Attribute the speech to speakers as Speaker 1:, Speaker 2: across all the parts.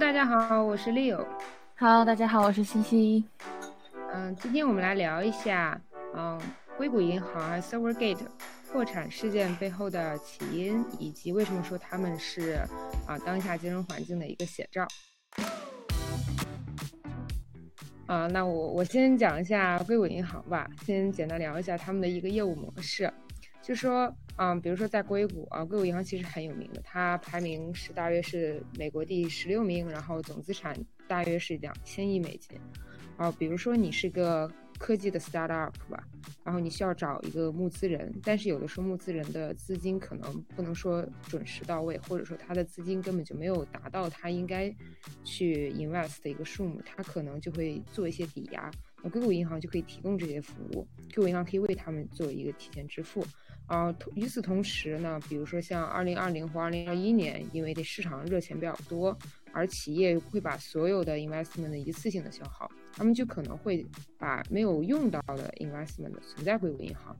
Speaker 1: 大家好，我是 Leo。
Speaker 2: Hello，大家好，我是西西。
Speaker 1: 嗯，今天我们来聊一下，嗯，硅谷银行啊 Silvergate 破产事件背后的起因，以及为什么说他们是啊当下金融环境的一个写照。啊，那我我先讲一下硅谷银行吧，先简单聊一下他们的一个业务模式。就说，嗯，比如说在硅谷啊，硅谷银行其实很有名的，它排名是大约是美国第十六名，然后总资产大约是两千亿美金。啊，比如说你是个科技的 startup 吧，然后你需要找一个募资人，但是有的时候募资人的资金可能不能说准时到位，或者说他的资金根本就没有达到他应该去 invest 的一个数目，他可能就会做一些抵押，那硅谷银行就可以提供这些服务，硅谷银行可以为他们做一个提前支付。啊，与此同时呢，比如说像二零二零或二零二一年，因为这市场热钱比较多，而企业会把所有的 investment 一次性的消耗，他们就可能会把没有用到的 investment 存在硅谷银行。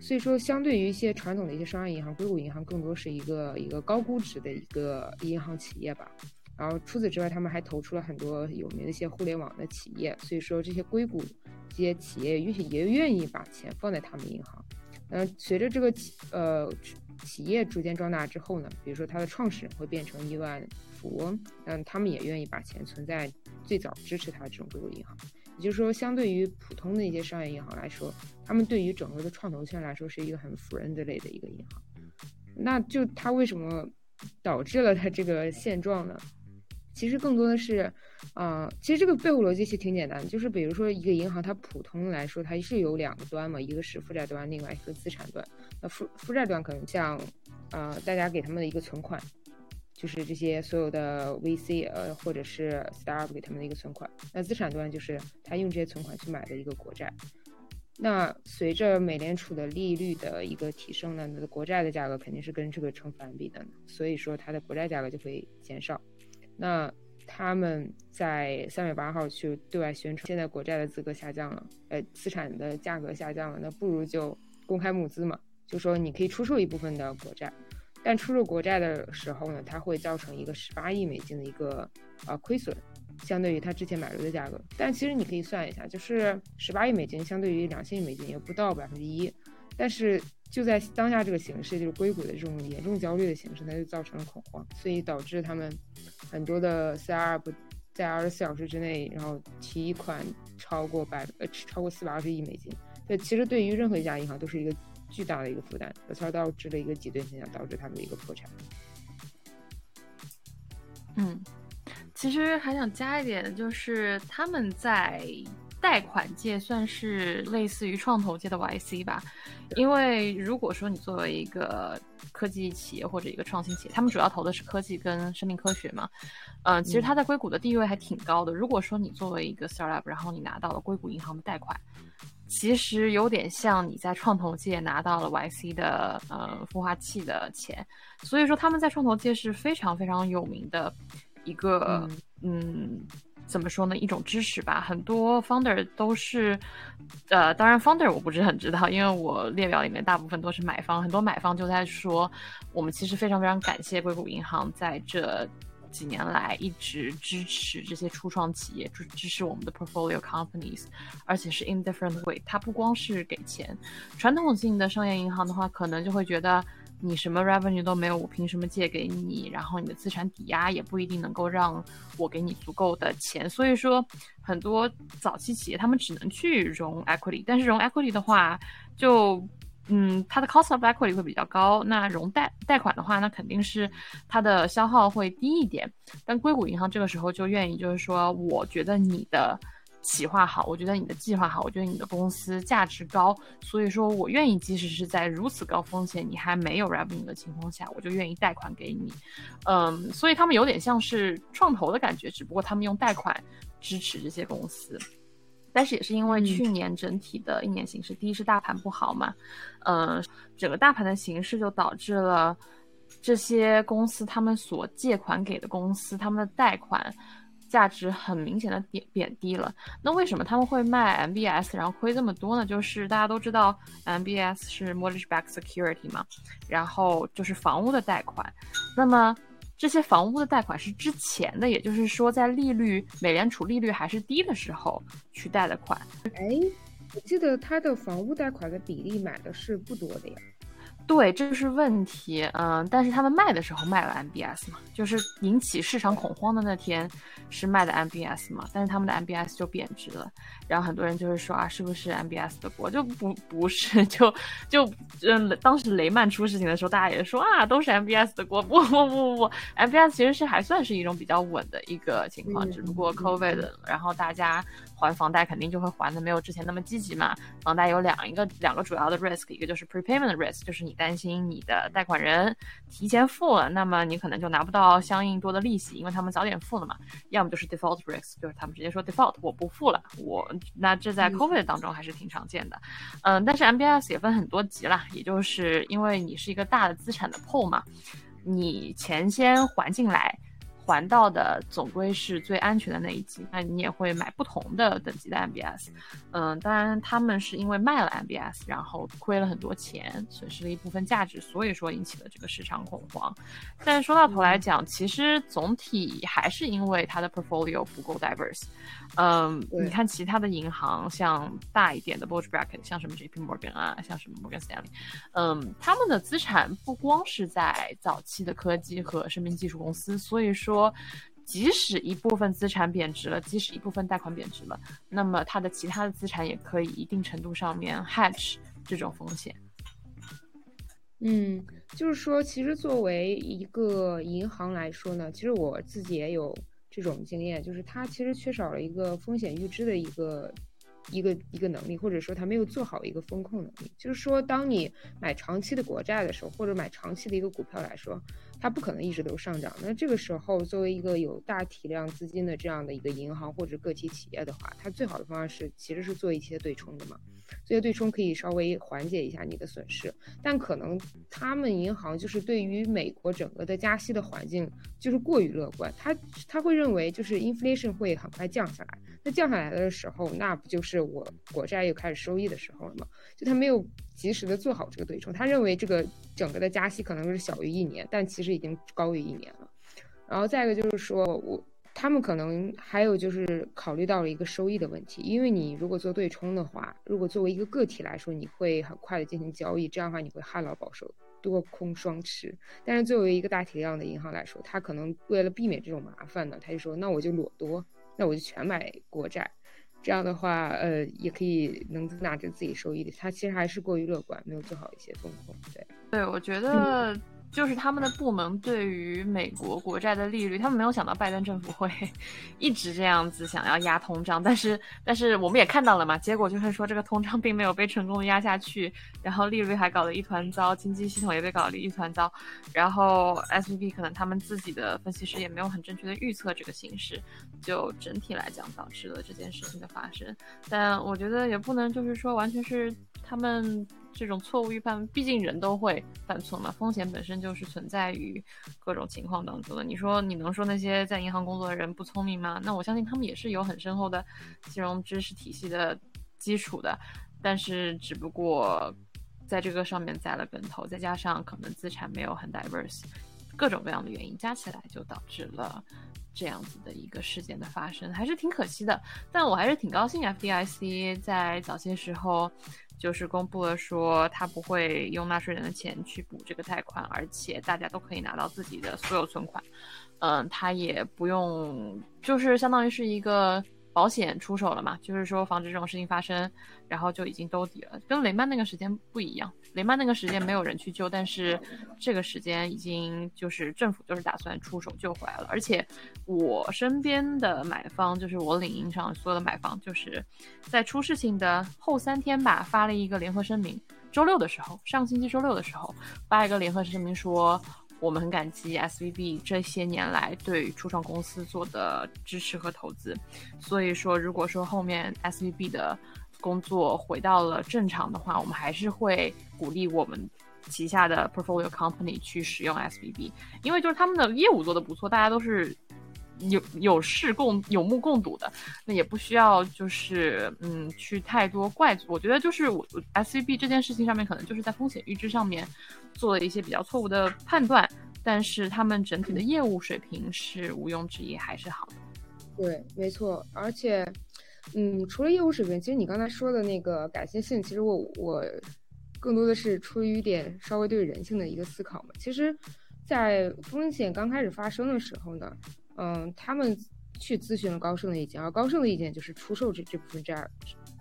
Speaker 1: 所以说，相对于一些传统的一些商业银行，硅谷银行更多是一个一个高估值的一个银行企业吧。然后除此之外，他们还投出了很多有名的一些互联网的企业，所以说这些硅谷这些企业也也愿意把钱放在他们银行。嗯，随着这个企呃企业逐渐壮大之后呢，比如说它的创始人会变成亿万富翁，嗯，他们也愿意把钱存在最早支持他这种硅谷银行。也就是说，相对于普通的一些商业银行来说，他们对于整个的创投圈来说是一个很 friend 类的一个银行。那就它为什么导致了它这个现状呢？其实更多的是，啊，其实这个背后逻辑其实挺简单，就是比如说一个银行，它普通来说它是有两个端嘛，一个是负债端，另外一个资产端。那负负债端可能像，呃，大家给他们的一个存款，就是这些所有的 VC 呃或者是 startup 给他们的一个存款。那资产端就是他用这些存款去买的一个国债。那随着美联储的利率的一个提升呢，那国债的价格肯定是跟这个成反比的，所以说它的国债价格就会减少。那他们在三月八号去对外宣传，现在国债的资格下降了，呃，资产的价格下降了，那不如就公开募资嘛，就说你可以出售一部分的国债，但出售国债的时候呢，它会造成一个十八亿美金的一个呃亏损，相对于他之前买入的价格。但其实你可以算一下，就是十八亿美金相对于两千亿美金也不到百分之一，但是。就在当下这个形势，就是硅谷的这种严重焦虑的形势，它就造成了恐慌，所以导致他们很多的 CR 不在二十四小时之内，然后提款超过百呃超过四百二十亿美金。这其实对于任何一家银行都是一个巨大的一个负担，而导致了一个挤兑现象，导致他们的一个破产。
Speaker 2: 嗯，其实还想加一点，就是他们在。贷款界算是类似于创投界的 YC 吧，因为如果说你作为一个科技企业或者一个创新企业，他们主要投的是科技跟生命科学嘛，嗯，其实它在硅谷的地位还挺高的。如果说你作为一个 startup，然后你拿到了硅谷银行的贷款，其实有点像你在创投界拿到了 YC 的呃孵化器的钱，所以说他们在创投界是非常非常有名的一个嗯。怎么说呢？一种知识吧，很多 founder 都是，呃，当然 founder 我不是很知道，因为我列表里面大部分都是买方，很多买方就在说，我们其实非常非常感谢硅谷银行在这几年来一直支持这些初创企业，支支持我们的 portfolio companies，而且是 in different way，它不光是给钱，传统性的商业银行的话，可能就会觉得。你什么 revenue 都没有，我凭什么借给你？然后你的资产抵押也不一定能够让我给你足够的钱。所以说，很多早期企业他们只能去融 equity，但是融 equity 的话，就嗯，它的 cost of equity 会比较高。那融贷贷款的话，那肯定是它的消耗会低一点。但硅谷银行这个时候就愿意，就是说，我觉得你的。企划好，我觉得你的计划好，我觉得你的公司价值高，所以说我愿意，即使是在如此高风险、你还没有 revenue 的情况下，我就愿意贷款给你。嗯，所以他们有点像是创投的感觉，只不过他们用贷款支持这些公司。但是也是因为去年整体的一年形势，第一是大盘不好嘛，嗯，整个大盘的形势就导致了这些公司他们所借款给的公司，他们的贷款。价值很明显的贬贬低了。那为什么他们会卖 MBS，然后亏这么多呢？就是大家都知道 MBS 是 mortgage back security 嘛，然后就是房屋的贷款。那么这些房屋的贷款是之前的，也就是说在利率美联储利率还是低的时候去贷的款。
Speaker 1: 哎，我记得他的房屋贷款的比例买的是不多的呀。
Speaker 2: 对，这就是问题。嗯，但是他们卖的时候卖了 MBS 嘛，就是引起市场恐慌的那天是卖的 MBS 嘛，但是他们的 MBS 就贬值了。然后很多人就是说啊，是不是 MBS 的锅？就不不是，就就嗯，当时雷曼出事情的时候，大家也说啊，都是 MBS 的锅。不不不不不，MBS 其实是还算是一种比较稳的一个情况，只不过 COVID，然后大家。还房贷肯定就会还的没有之前那么积极嘛。房贷有两一个两个主要的 risk，一个就是 prepayment risk，就是你担心你的贷款人提前付了，那么你可能就拿不到相应多的利息，因为他们早点付了嘛。要么就是 default risk，就是他们直接说 default，我不付了。我那这在 COVID 当中还是挺常见的。嗯，但是 MBS 也分很多级啦，也就是因为你是一个大的资产的 pool 嘛，你钱先还进来。还到的总归是最安全的那一级，那你也会买不同的等级的 MBS，嗯，当然他们是因为卖了 MBS，然后亏了很多钱，损失了一部分价值，所以说引起了这个市场恐慌。但是说到头来讲，其实总体还是因为它的 portfolio 不够 diverse。嗯，你看其他的银行，像大一点的 bulge bracket，像什么 JP Morgan 啊，像什么 Morgan Stanley，嗯，他们的资产不光是在早期的科技和生命技术公司，所以说，说即使一部分资产贬值了，即使一部分贷款贬值了，那么它的其他的资产也可以一定程度上面 hedge 这种风险。
Speaker 1: 嗯，就是说，其实作为一个银行来说呢，其实我自己也有。这种经验就是它其实缺少了一个风险预知的一个一个一个能力，或者说它没有做好一个风控能力。就是说，当你买长期的国债的时候，或者买长期的一个股票来说，它不可能一直都上涨。那这个时候，作为一个有大体量资金的这样的一个银行或者个体企业的话，它最好的方式其实是做一些对冲的嘛。这些对冲可以稍微缓解一下你的损失，但可能他们银行就是对于美国整个的加息的环境就是过于乐观，他他会认为就是 inflation 会很快降下来，那降下来的时候，那不就是我国债又开始收益的时候了吗？就他没有及时的做好这个对冲，他认为这个整个的加息可能是小于一年，但其实已经高于一年了。然后再一个就是说我。他们可能还有就是考虑到了一个收益的问题，因为你如果做对冲的话，如果作为一个个体来说，你会很快的进行交易，这样的话你会旱涝保收，多空双持。但是作为一个大体量的银行来说，他可能为了避免这种麻烦呢，他就说那我就裸多，那我就全买国债，这样的话，呃，也可以能增大着自己收益的。他其实还是过于乐观，没有做好一些风控。对，
Speaker 2: 对，我觉得。就是他们的部门对于美国国债的利率，他们没有想到拜登政府会 一直这样子想要压通胀，但是但是我们也看到了嘛，结果就是说这个通胀并没有被成功的压下去，然后利率还搞得一团糟，经济系统也被搞得一团糟，然后 S V B 可能他们自己的分析师也没有很正确的预测这个形势，就整体来讲导致了这件事情的发生，但我觉得也不能就是说完全是他们。这种错误预判，毕竟人都会犯错嘛，风险本身就是存在于各种情况当中的。你说你能说那些在银行工作的人不聪明吗？那我相信他们也是有很深厚的金融知识体系的基础的，但是只不过在这个上面栽了跟头，再加上可能资产没有很 diverse，各种各样的原因加起来，就导致了这样子的一个事件的发生，还是挺可惜的。但我还是挺高兴，FDIC 在早些时候。就是公布了说，他不会用纳税人的钱去补这个贷款，而且大家都可以拿到自己的所有存款。嗯，他也不用，就是相当于是一个。保险出手了嘛？就是说防止这种事情发生，然后就已经兜底了。跟雷曼那个时间不一样，雷曼那个时间没有人去救，但是这个时间已经就是政府就是打算出手救回来了。而且我身边的买方，就是我领英上所有的买方，就是在出事情的后三天吧，发了一个联合声明。周六的时候，上星期周六的时候，发一个联合声明说。我们很感激 SVB 这些年来对初创公司做的支持和投资，所以说，如果说后面 SVB 的工作回到了正常的话，我们还是会鼓励我们旗下的 portfolio company 去使用 SVB，因为就是他们的业务做的不错，大家都是。有有事共有目共睹的，那也不需要就是嗯去太多怪罪。我觉得就是我 S C B 这件事情上面，可能就是在风险预知上面做了一些比较错误的判断，但是他们整体的业务水平是毋庸置疑还是好的。
Speaker 1: 对，没错，而且，嗯，除了业务水平，其实你刚才说的那个改进性，其实我我更多的是出于一点稍微对人性的一个思考嘛。其实，在风险刚开始发生的时候呢，嗯，他们去咨询了高盛的意见，而高盛的意见就是出售这这部分债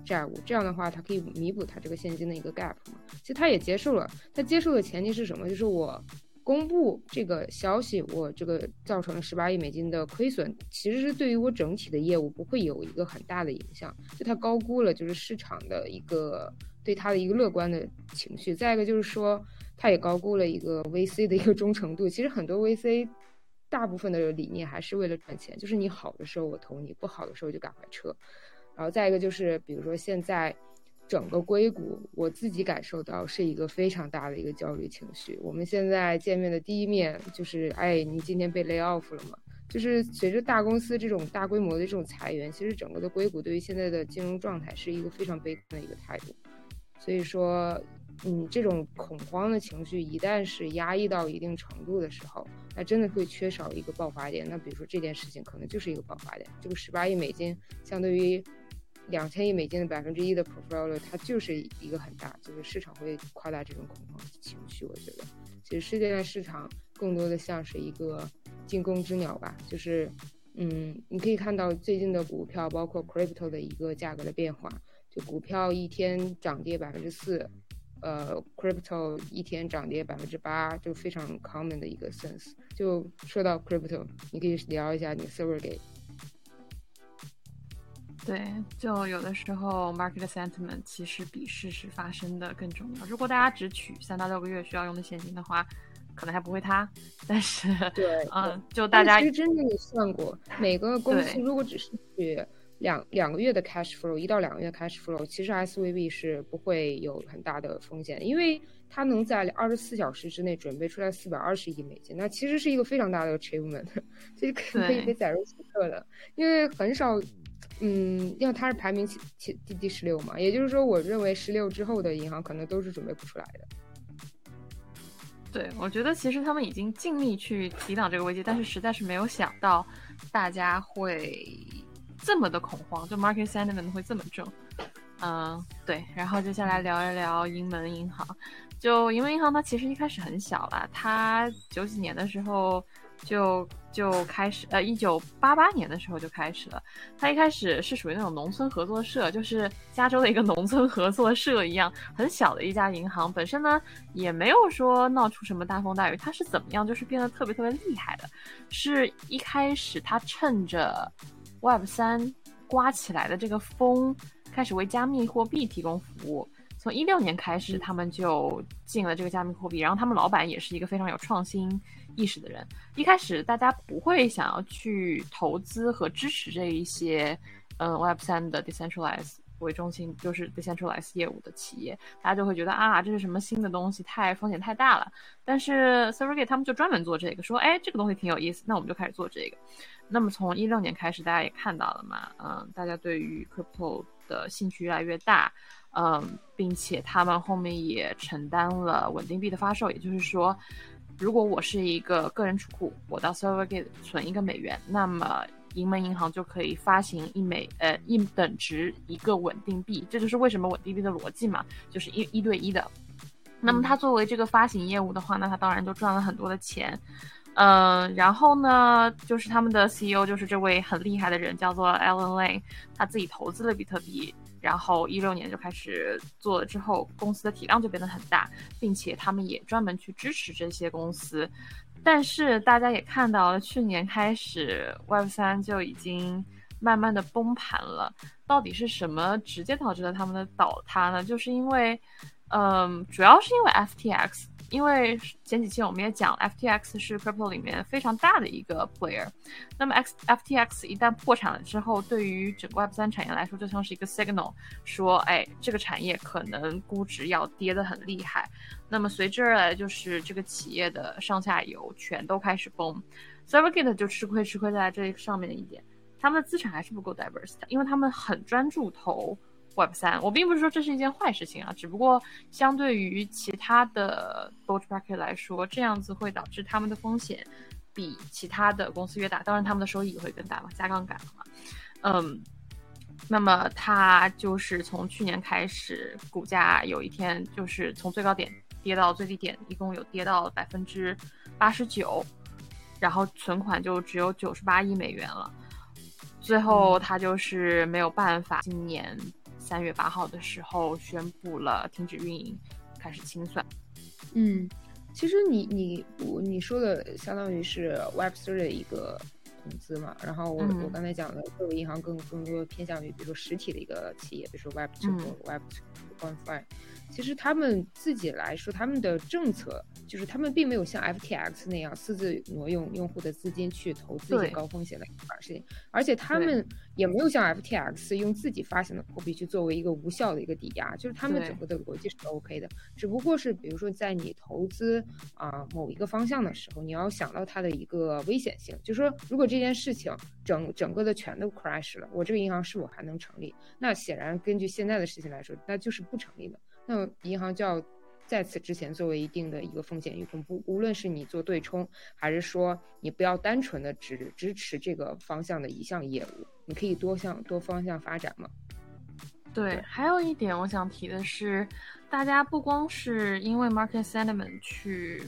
Speaker 1: 债务，这样的话，它可以弥补它这个现金的一个 gap 嘛。其实他也接受了，他接受的前提是什么？就是我。公布这个消息，我这个造成了十八亿美金的亏损，其实是对于我整体的业务不会有一个很大的影响。就他高估了，就是市场的一个对他的一个乐观的情绪。再一个就是说，他也高估了一个 VC 的一个忠诚度。其实很多 VC 大部分的理念还是为了赚钱，就是你好的时候我投你，不好的时候就赶快撤。然后再一个就是，比如说现在。整个硅谷，我自己感受到是一个非常大的一个焦虑情绪。我们现在见面的第一面就是，哎，你今天被 lay off 了吗？就是随着大公司这种大规模的这种裁员，其实整个的硅谷对于现在的金融状态是一个非常悲观的一个态度。所以说，嗯，这种恐慌的情绪一旦是压抑到一定程度的时候，那真的会缺少一个爆发点。那比如说这件事情可能就是一个爆发点。这个十八亿美金相对于。两千亿美金的百分之一的 portfolio，它就是一个很大，就是市场会夸大这种恐慌情绪。我觉得，其实世界的市场更多的像是一个惊弓之鸟吧，就是，嗯，你可以看到最近的股票，包括 crypto 的一个价格的变化，就股票一天涨跌百分之四，呃，crypto 一天涨跌百分之八，就非常 common 的一个 sense。就说到 crypto，你可以聊一下你 Silvergate。
Speaker 2: 对，就有的时候 market sentiment 其实比事实发生的更重要。如果大家只取三到六个月需要用的现金的话，可能还不会塌。但是，
Speaker 1: 对，
Speaker 2: 嗯，就大家
Speaker 1: 其实真正的算过，每个公司如果只是取两两个月的 cash flow，一到两个月 cash flow，其实 SVB 是不会有很大的风险，因为它能在二十四小时之内准备出来四百二十亿美金，那其实是一个非常大的 achievement，这是可以被载入史册的，因为很少。嗯，因为它是排名前前第第十六嘛，也就是说，我认为十六之后的银行可能都是准备不出来的。
Speaker 2: 对，我觉得其实他们已经尽力去抵挡这个危机，但是实在是没有想到大家会这么的恐慌，就 market sentiment 会这么重。嗯，对。然后接下来聊一聊银门银行，就银门银行它其实一开始很小了，它九几年的时候。就就开始，呃，一九八八年的时候就开始了。它一开始是属于那种农村合作社，就是加州的一个农村合作社一样，很小的一家银行。本身呢，也没有说闹出什么大风大雨。它是怎么样，就是变得特别特别厉害的？是一开始它趁着 Web 三刮起来的这个风，开始为加密货币提供服务。从一六年开始，他们就进了这个加密货币，然后他们老板也是一个非常有创新。意识的人，一开始大家不会想要去投资和支持这一些，嗯，Web 三的 decentralized 为中心，就是 decentralized 业务的企业，大家就会觉得啊，这是什么新的东西，太风险太大了。但是 Silvergate 他们就专门做这个，说，哎，这个东西挺有意思，那我们就开始做这个。那么从一六年开始，大家也看到了嘛，嗯，大家对于 crypto 的兴趣越来越大，嗯，并且他们后面也承担了稳定币的发售，也就是说。如果我是一个个人储户，我到 Silvergate 存一个美元，那么银门银行就可以发行一美呃一等值一个稳定币，这就是为什么稳定币的逻辑嘛，就是一一对一的。那么它作为这个发行业务的话，那它当然就赚了很多的钱。嗯，然后呢，就是他们的 CEO 就是这位很厉害的人，叫做 Alan Lane，他自己投资了比特币。然后一六年就开始做了，之后公司的体量就变得很大，并且他们也专门去支持这些公司。但是大家也看到了，去年开始 Web 三就已经慢慢的崩盘了。到底是什么直接导致了他们的倒塌呢？就是因为，嗯，主要是因为 FTX。因为前几期我们也讲，FTX 是 crypto 里面非常大的一个 player。那么 X FTX 一旦破产了之后，对于整个 Web 三产业来说，就像是一个 signal，说，哎，这个产业可能估值要跌得很厉害。那么随之而来就是这个企业的上下游全都开始崩。s e r v e r g a t e 就吃亏，吃亏在这上面的一点，他们的资产还是不够 diverse，的因为他们很专注投 Web 三。我并不是说这是一件坏事情啊，只不过相对于其他的 bulge bracket 来说，这样子会导致他们的风险比其他的公司越大，当然他们的收益也会更大嘛，加杠杆了嘛。嗯，那么它就是从去年开始，股价有一天就是从最高点跌到最低点，一共有跌到百分之八十九，然后存款就只有九十八亿美元了。最后，他就是没有办法，今年三月八号的时候宣布了停止运营，开始清算。
Speaker 1: 嗯，其实你你我你说的相当于是 Web Three 的一个投资嘛，然后我我刚才讲的，各个银行更更多偏向于比如说实体的一个企业，比如说 Web2 或 Web2 One Five。其实他们自己来说，他们的政策就是他们并没有像 FTX 那样私自挪用用户的资金去投资一些高风险的事情，而且他们也没有像 FTX 用自己发行的货币去作为一个无效的一个抵押，就是他们整个的逻辑是 OK 的。只不过是比如说在你投资啊某一个方向的时候，你要想到它的一个危险性，就是说如果这件事情整整个的全都 crash 了，我这个银行是否还能成立？那显然根据现在的事情来说，那就是不成立的。那么银行就要在此之前作为一定的一个风险预控，不无论是你做对冲，还是说你不要单纯的只支持这个方向的一项业务，你可以多向多方向发展嘛。
Speaker 2: 对，还有一点我想提的是，大家不光是因为 market sentiment 去。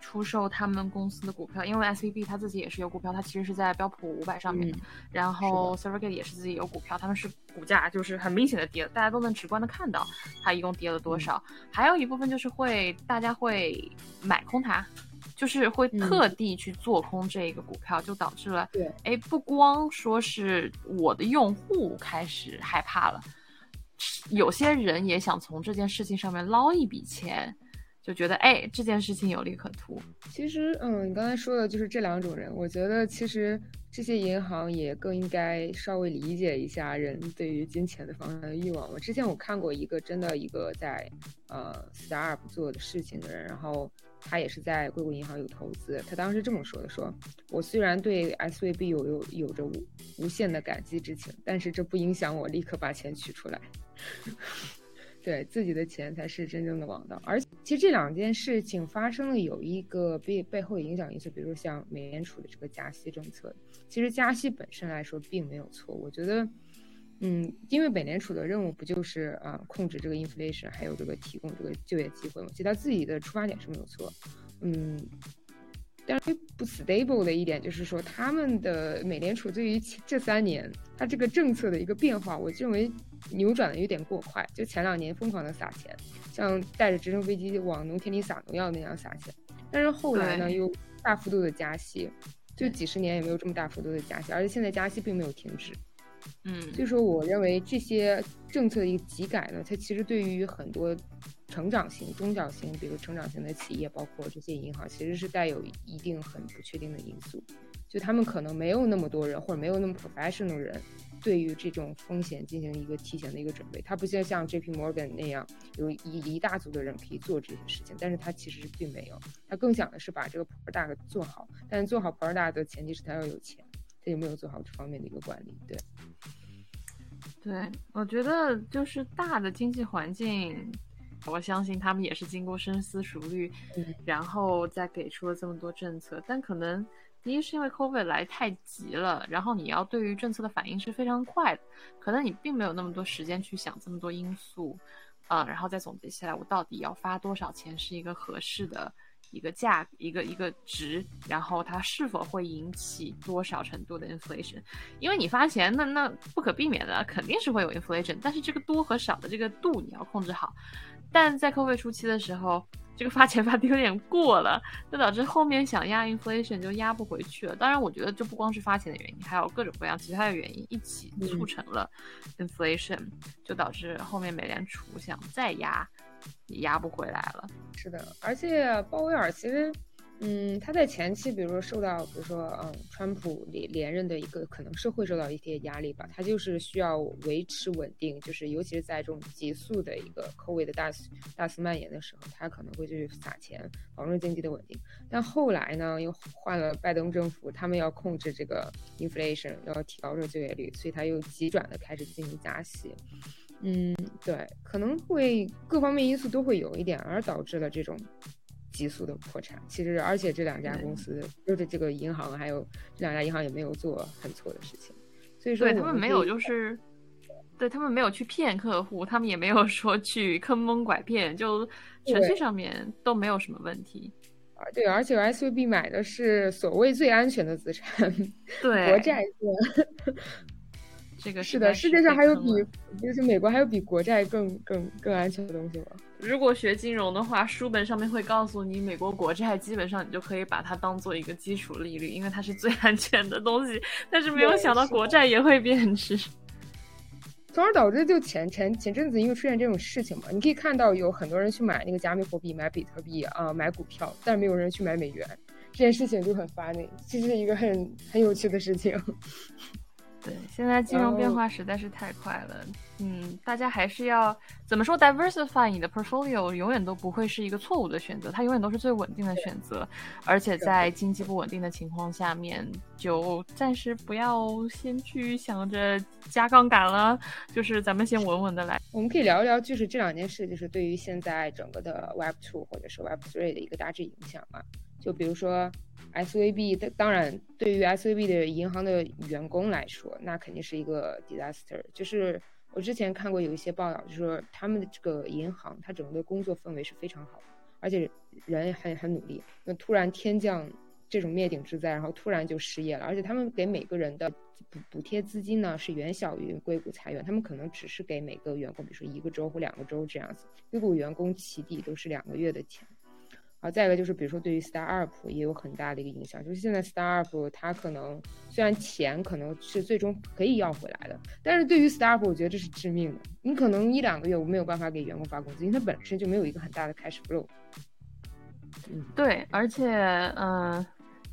Speaker 2: 出售他们公司的股票，因为 S V B 它自己也是有股票，它其实是在标普五百上面的。然后 Silvergate 也是自己有股票，他们是股价就是很明显的跌，大家都能直观的看到它一共跌了多少。还有一部分就是会大家会买空它，就是会特地去做空这个股票，就导致了
Speaker 1: 对，
Speaker 2: 哎，不光说是我的用户开始害怕了，有些人也想从这件事情上面捞一笔钱。就觉得哎，这件事情有利可图。
Speaker 1: 其实，嗯，你刚才说的就是这两种人。我觉得其实这些银行也更应该稍微理解一下人对于金钱的方向的欲望。我之前我看过一个真的一个在呃 startup 做的事情的人，然后他也是在硅谷银行有投资。他当时这么说的：说我虽然对 SVB 有有有着无无限的感激之情，但是这不影响我立刻把钱取出来。对自己的钱才是真正的王道，而其实这两件事情发生了有一个背背后影响因素，比如像美联储的这个加息政策，其实加息本身来说并没有错。我觉得，嗯，因为美联储的任务不就是啊控制这个 inflation，还有这个提供这个就业机会嘛，其实他自己的出发点是没有错，嗯。但是不 stable 的一点就是说，他们的美联储对于这三年它这个政策的一个变化，我认为扭转的有点过快。就前两年疯狂的撒钱，像带着直升飞机往农田里撒农药那样撒钱，但是后来呢又大幅度的加息，就几十年也没有这么大幅度的加息，而且现在加息并没有停止。
Speaker 2: 嗯，
Speaker 1: 所以说我认为这些政策的一个急改呢，它其实对于很多。成长型、中小型，比如成长型的企业，包括这些银行，其实是带有一定很不确定的因素。就他们可能没有那么多人，或者没有那么 professional 人，对于这种风险进行一个提前的一个准备。他不像像 J P Morgan 那样有一一大组的人可以做这些事情，但是他其实并没有。他更想的是把这个 product 做好，但是做好 product 的前提是他要有钱，他有没有做好这方面的一个管理？对，
Speaker 2: 对，我觉得就是大的经济环境。我相信他们也是经过深思熟虑，然后再给出了这么多政策。但可能第一是因为 COVID 来太急了，然后你要对于政策的反应是非常快的，可能你并没有那么多时间去想这么多因素，啊，然后再总结下来，我到底要发多少钱是一个合适的。一个价，一个一个值，然后它是否会引起多少程度的 inflation？因为你发钱，那那不可避免的肯定是会有 inflation，但是这个多和少的这个度你要控制好。但在 COVID 初期的时候，这个发钱发的有点过了，就导致后面想压 inflation 就压不回去了。当然，我觉得这不光是发钱的原因，还有各种各样其他的原因一起促成了 inflation，就导致后面美联储想再压。也压不回来了。
Speaker 1: 是的，而且鲍威尔其实，嗯，他在前期，比如说受到，比如说，嗯，川普连连任的一个，可能是会受到一些压力吧。他就是需要维持稳定，就是尤其是在这种急速的一个 COVID 的大大肆蔓延的时候，他可能会去撒钱，保证经济的稳定。但后来呢，又换了拜登政府，他们要控制这个 inflation，要提高这个就业率，所以他又急转的开始进行加息。嗯，对，可能会各方面因素都会有一点，而导致了这种急速的破产。其实，而且这两家公司，就是这个银行，还有这两家银行也没有做很错的事情，所以说对
Speaker 2: 他们没有就是。对他们没有去骗客户，他们也没有说去坑蒙拐骗，就程序上面都没有什么问题。
Speaker 1: 啊，对，而且 S V B 买的是所谓最安全的资产，
Speaker 2: 对，
Speaker 1: 国债
Speaker 2: 这个
Speaker 1: 是的，世界上还有比就是美国还有比国债更更更安全的东西吗？
Speaker 2: 如果学金融的话，书本上面会告诉你，美国国债基本上你就可以把它当做一个基础利率，因为它是最 安全的东西。但是没有想到国债也会贬值。
Speaker 1: 从而导致，就前前前阵子因为出现这种事情嘛，你可以看到有很多人去买那个加密货币，买比特币啊，买股票，但是没有人去买美元，这件事情就很 funny，这是一个很很有趣的事情。
Speaker 2: 对，现在金融变化实在是太快了。嗯，大家还是要怎么说？diversify 你的 portfolio 永远都不会是一个错误的选择，它永远都是最稳定的选择。而且在经济不稳定的情况下面，就暂时不要先去想着加杠杆了，就是咱们先稳稳的来。
Speaker 1: 我们可以聊一聊，就是这两件事，就是对于现在整个的 Web Two 或者是 Web Three 的一个大致影响嘛？就比如说。S V B 的当然，对于 S V B 的银行的员工来说，那肯定是一个 disaster。就是我之前看过有一些报道，就说他们的这个银行，它整个的工作氛围是非常好的，而且人很很努力。那突然天降这种灭顶之灾，然后突然就失业了，而且他们给每个人的补补贴资金呢是远小于硅谷裁员，他们可能只是给每个员工，比如说一个周或两个周这样子，硅谷员工起底都是两个月的钱。好，再一个就是，比如说对于 startup 也有很大的一个影响，就是现在 startup 它可能虽然钱可能是最终可以要回来的，但是对于 startup 我觉得这是致命的。你可能一两个月我没有办法给员工发工资，因为它本身就没有一个很大的 cash flow。
Speaker 2: 嗯，对，而且嗯，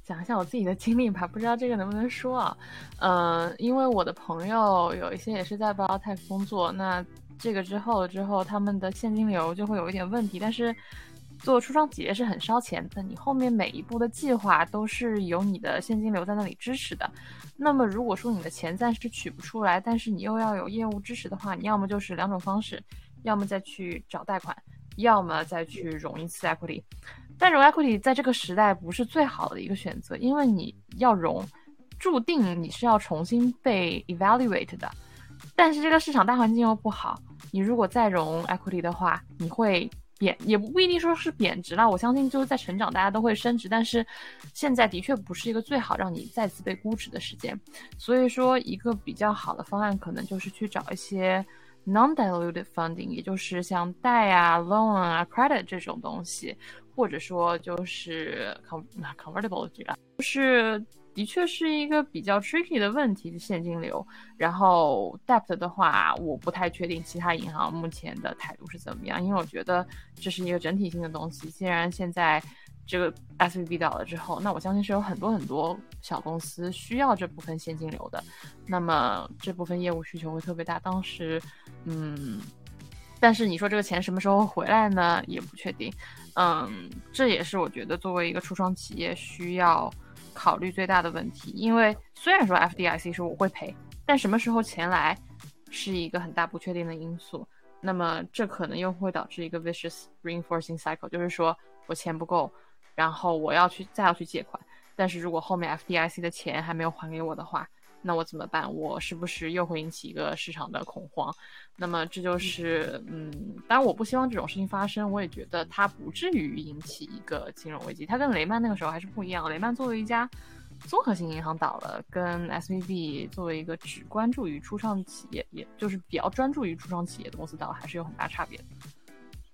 Speaker 2: 讲一下我自己的经历吧，不知道这个能不能说啊？嗯，因为我的朋友有一些也是在 biotech 工作，那这个之后之后他们的现金流就会有一点问题，但是。做初创企业是很烧钱的，你后面每一步的计划都是有你的现金流在那里支持的。那么如果说你的钱暂时取不出来，但是你又要有业务支持的话，你要么就是两种方式，要么再去找贷款，要么再去融一次 equity。但融 equity 在这个时代不是最好的一个选择，因为你要融，注定你是要重新被 evaluate 的。但是这个市场大环境又不好，你如果再融 equity 的话，你会。贬也不一定说是贬值了，我相信就是在成长，大家都会升值。但是现在的确不是一个最好让你再次被估值的时间，所以说一个比较好的方案可能就是去找一些 non-diluted funding，也就是像贷啊、loan 啊、credit 这种东西，或者说就是 convertible，就是。的确是一个比较 tricky 的问题，现金流。然后 debt 的话，我不太确定其他银行目前的态度是怎么样，因为我觉得这是一个整体性的东西。既然现在这个 S V B 倒了之后，那我相信是有很多很多小公司需要这部分现金流的，那么这部分业务需求会特别大。当时，嗯，但是你说这个钱什么时候回来呢？也不确定。嗯，这也是我觉得作为一个初创企业需要。考虑最大的问题，因为虽然说 FDIC 说我会赔，但什么时候钱来是一个很大不确定的因素。那么这可能又会导致一个 vicious reinforcing cycle，就是说我钱不够，然后我要去再要去借款，但是如果后面 FDIC 的钱还没有还给我的话。那我怎么办？我是不是又会引起一个市场的恐慌？那么这就是，嗯，当然我不希望这种事情发生，我也觉得它不至于引起一个金融危机。它跟雷曼那个时候还是不一样。雷曼作为一家综合性银行倒了，跟 S V B 作为一个只关注于初创企业，也就是比较专注于初创企业的公司倒了，还是有很大差别的。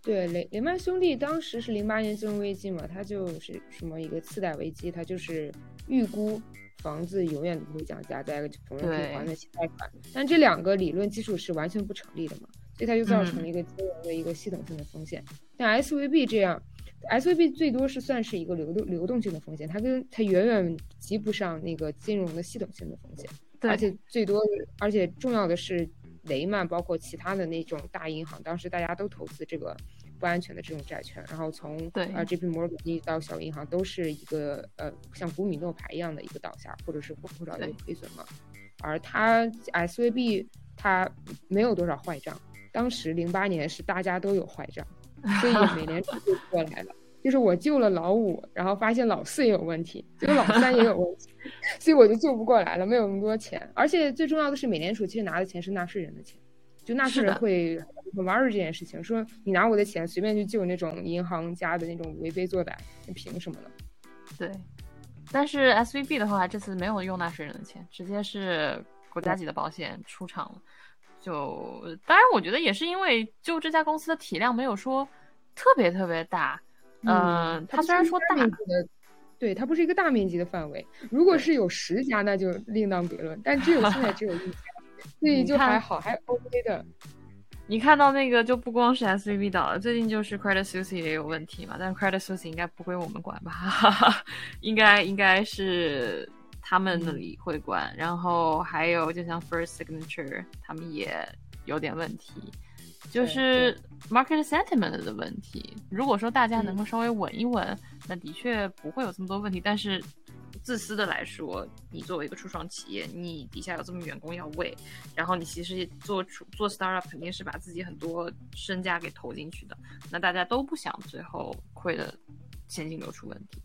Speaker 1: 对，雷雷曼兄弟当时是零八年金融危机嘛，它就是什么一个次贷危机，它就是预估。房子永远不会降价，再一个穷人可以还得起贷款，但这两个理论基础是完全不成立的嘛，所以它就造成了一个金融的一个系统性的风险。像 S V B 这样，S V B 最多是算是一个流动流动性的风险，它跟它远远及不上那个金融的系统性的风险，而且最多，而且重要的是雷曼包括其他的那种大银行，当时大家都投资这个。不安全的这种债券，然后从
Speaker 2: 对
Speaker 1: 啊 JP Morgan 到小银行都是一个呃像古米诺牌一样的一个倒下，或者是或多或少有亏损嘛。而它 SVB 它没有多少坏账，当时零八年是大家都有坏账，所以美联储就过来了。就是我救了老五，然后发现老四也有问题，结果老三也有问题，所以我就救不过来了，没有那么多钱。而且最重要的是，美联储其实拿的钱是纳税人的钱，就纳税人会会玩这件事情，说你拿我的钱随便去救那种银行家的那种为非作歹，你凭什么呢？
Speaker 2: 对。但是 S V B 的话，这次没有用纳税人的钱，直接是国家级的保险出场了。就当然，我觉得也是因为就这家公司的体量没有说特别特别大。嗯，它虽然说大，
Speaker 1: 对，它不是一个大面积的范围。如果是有十家，那就另当别论。但只有现在只有一家，所 以就还好，还 OK 的。
Speaker 2: 你看到那个就不光是 S V B 倒了，最近就是 Credit Suisse 也有问题嘛。但 Credit Suisse 应该不归我们管吧？应该应该是他们那里会管。然后还有就像 First Signature，他们也有点问题。就是 market sentiment 的问题。如果说大家能够稍微稳一稳，那的确不会有这么多问题。但是自私的来说，你作为一个初创企业，你底下有这么员工要喂，然后你其实做出做 startup 肯定是把自己很多身家给投进去的。那大家都不想最后亏的现金流出问题。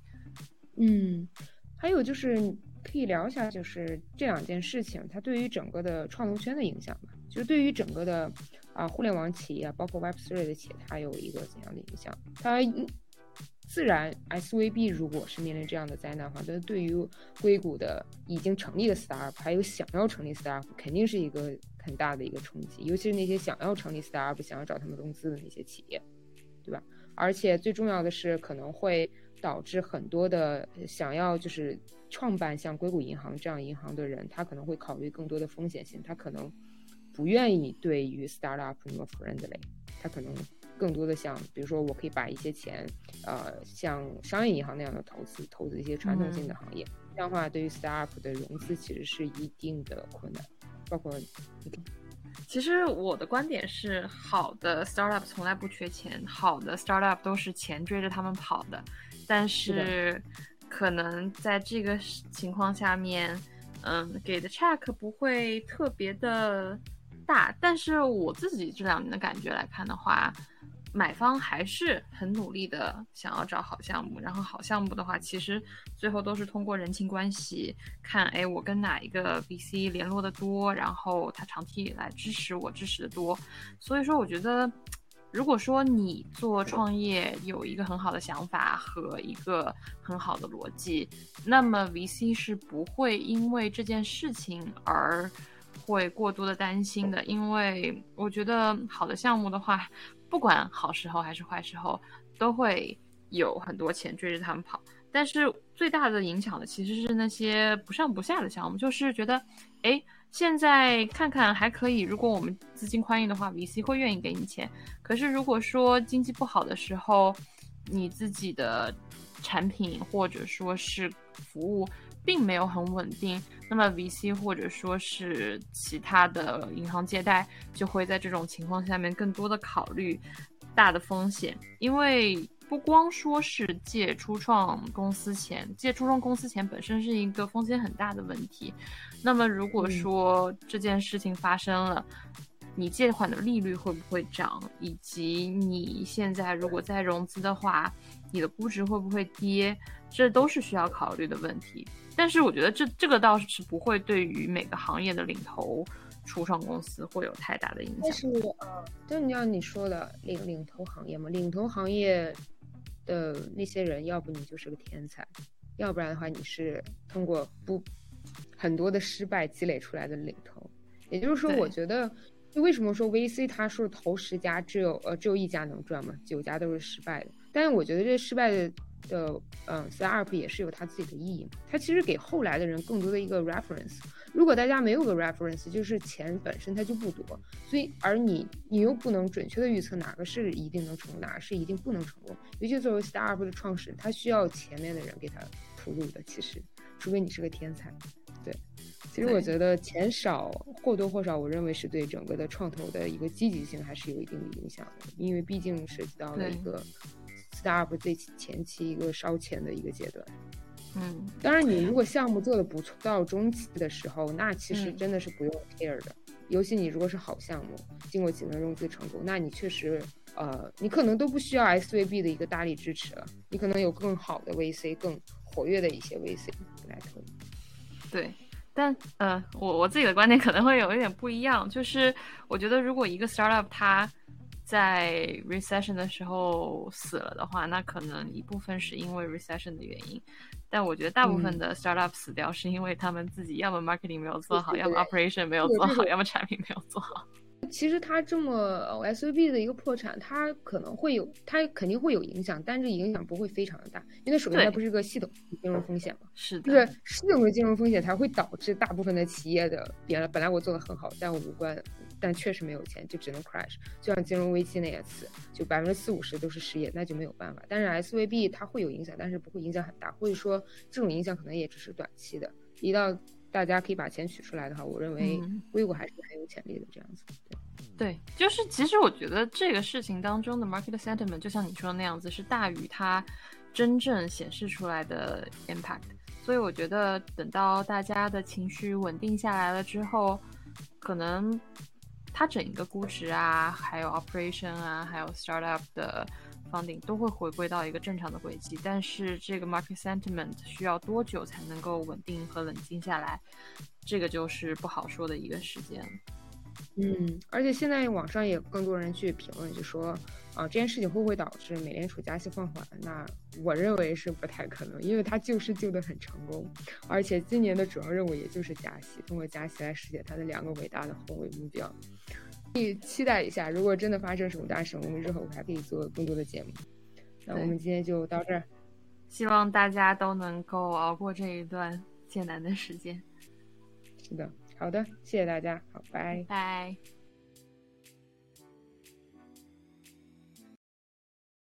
Speaker 1: 嗯，还有就是可以聊一下，就是这两件事情它对于整个的创投圈的影响吧。就是对于整个的。啊，互联网企业包括 Web3 的企业，它有一个怎样的影响？它自然 SVB 如果是面临这样的灾难的话，那对于硅谷的已经成立的 startup，还有想要成立 startup，肯定是一个很大的一个冲击。尤其是那些想要成立 startup、想要找他们融资的那些企业，对吧？而且最重要的是，可能会导致很多的想要就是创办像硅谷银行这样银行的人，他可能会考虑更多的风险性，他可能。不愿意对于 startup 那么 friendly，他可能更多的像，比如说我可以把一些钱，呃，像商业银行那样的投资，投资一些传统性的行业。这样的话，对于 startup 的融资其实是一定的困难。包括，
Speaker 2: 其实我的观点是，好的 startup 从来不缺钱，好的 startup 都是钱追着他们跑的。但是，可能在这个情况下面，嗯，给的 check 不会特别的。大，但是我自己这两年的感觉来看的话，买方还是很努力的想要找好项目，然后好项目的话，其实最后都是通过人情关系看，哎，我跟哪一个 VC 联络的多，然后他长期以来支持我支持的多，所以说我觉得，如果说你做创业有一个很好的想法和一个很好的逻辑，那么 VC 是不会因为这件事情而。会过多的担心的，因为我觉得好的项目的话，不管好时候还是坏时候，都会有很多钱追着他们跑。但是最大的影响的其实是那些不上不下的项目，就是觉得，哎，现在看看还可以，如果我们资金宽裕的话，VC 会愿意给你钱。可是如果说经济不好的时候，你自己的产品或者说是服务。并没有很稳定，那么 VC 或者说是其他的银行借贷就会在这种情况下面更多的考虑大的风险，因为不光说是借初创公司钱，借初创公司钱本身是一个风险很大的问题。那么如果说这件事情发生了，你借款的利率会不会涨，以及你现在如果再融资的话，你的估值会不会跌，这都是需要考虑的问题。但是我觉得这这个倒是不会对于每个行业的领头初创公司会有太大的影响。但
Speaker 1: 是呃，就你像你说的领领头行业嘛，领头行业的那些人，要不你就是个天才，要不然的话你是通过不很多的失败积累出来的领头。也就是说，我觉得就为什么说 VC 他是投十家只有呃只有一家能赚嘛，九家都是失败的。但是我觉得这失败的。的嗯，startup 也是有它自己的意义嘛。它其实给后来的人更多的一个 reference。如果大家没有个 reference，就是钱本身它就不多。所以，而你你又不能准确的预测哪个是一定能成功，哪个是一定不能成功。尤其作为 startup 的创始人，他需要前面的人给他铺路的。其实，除非你是个天才。对，其实我觉得钱少或多或少，我认为是对整个的创投的一个积极性还是有一定的影响的，因为毕竟涉及到了一个。Startup 最前期一个烧钱的一个阶段，
Speaker 2: 嗯，
Speaker 1: 当然你如果项目做的不错，到中期的时候，那其实真的是不用 care 的，尤其你如果是好项目，经过几轮融资成功，那你确实，呃，你可能都不需要 SVB 的一个大力支持了，你可能有更好的 VC，更活跃的一些 VC 来投。
Speaker 2: 对，但呃，我我自己的观点可能会有一点不一样，就是我觉得如果一个 startup 它在 recession 的时候死了的话，那可能一部分是因为 recession 的原因。但我觉得大部分的 startup 死掉是因为他们自己要么 marketing 没有做好，要么 operation 没有做好，要么产品没有做好。
Speaker 1: 其实它这么 SVB 的一个破产，它可能会有，它肯定会有影响，但是影响不会非常的大，因为首先它不是个系统金融风险嘛，
Speaker 2: 是的，
Speaker 1: 就是系统的金融风险才会导致大部分的企业的，别了本来我做的很好，但我无关。但确实没有钱，就只能 crash，就像金融危机那一次，就百分之四五十都是失业，那就没有办法。但是 SVB 它会有影响，但是不会影响很大，或者说这种影响可能也只是短期的。一到大家可以把钱取出来的话，我认为硅谷还是很有潜力的。这样子，
Speaker 2: 对，就是其实我觉得这个事情当中的 market sentiment 就像你说的那样子，是大于它真正显示出来的 impact。所以我觉得等到大家的情绪稳定下来了之后，可能。它整一个估值啊，还有 operation 啊，还有 startup 的 funding 都会回归到一个正常的轨迹。但是这个 market sentiment 需要多久才能够稳定和冷静下来，这个就是不好说的一个时间。
Speaker 1: 嗯，而且现在网上也更多人去评论，就说啊，这件事情会不会导致美联储加息放缓？那我认为是不太可能，因为它救市救得很成功，而且今年的主要任务也就是加息，通过加息来实现它的两个伟大的宏伟目标。可以期待一下，如果真的发生什么大事，我们日后还可以做更多的节目。那我们今天就到这儿，
Speaker 2: 希望大家都能够熬过这一段艰难的时间。
Speaker 1: 是的。好的，谢谢大家，好，拜
Speaker 2: 拜。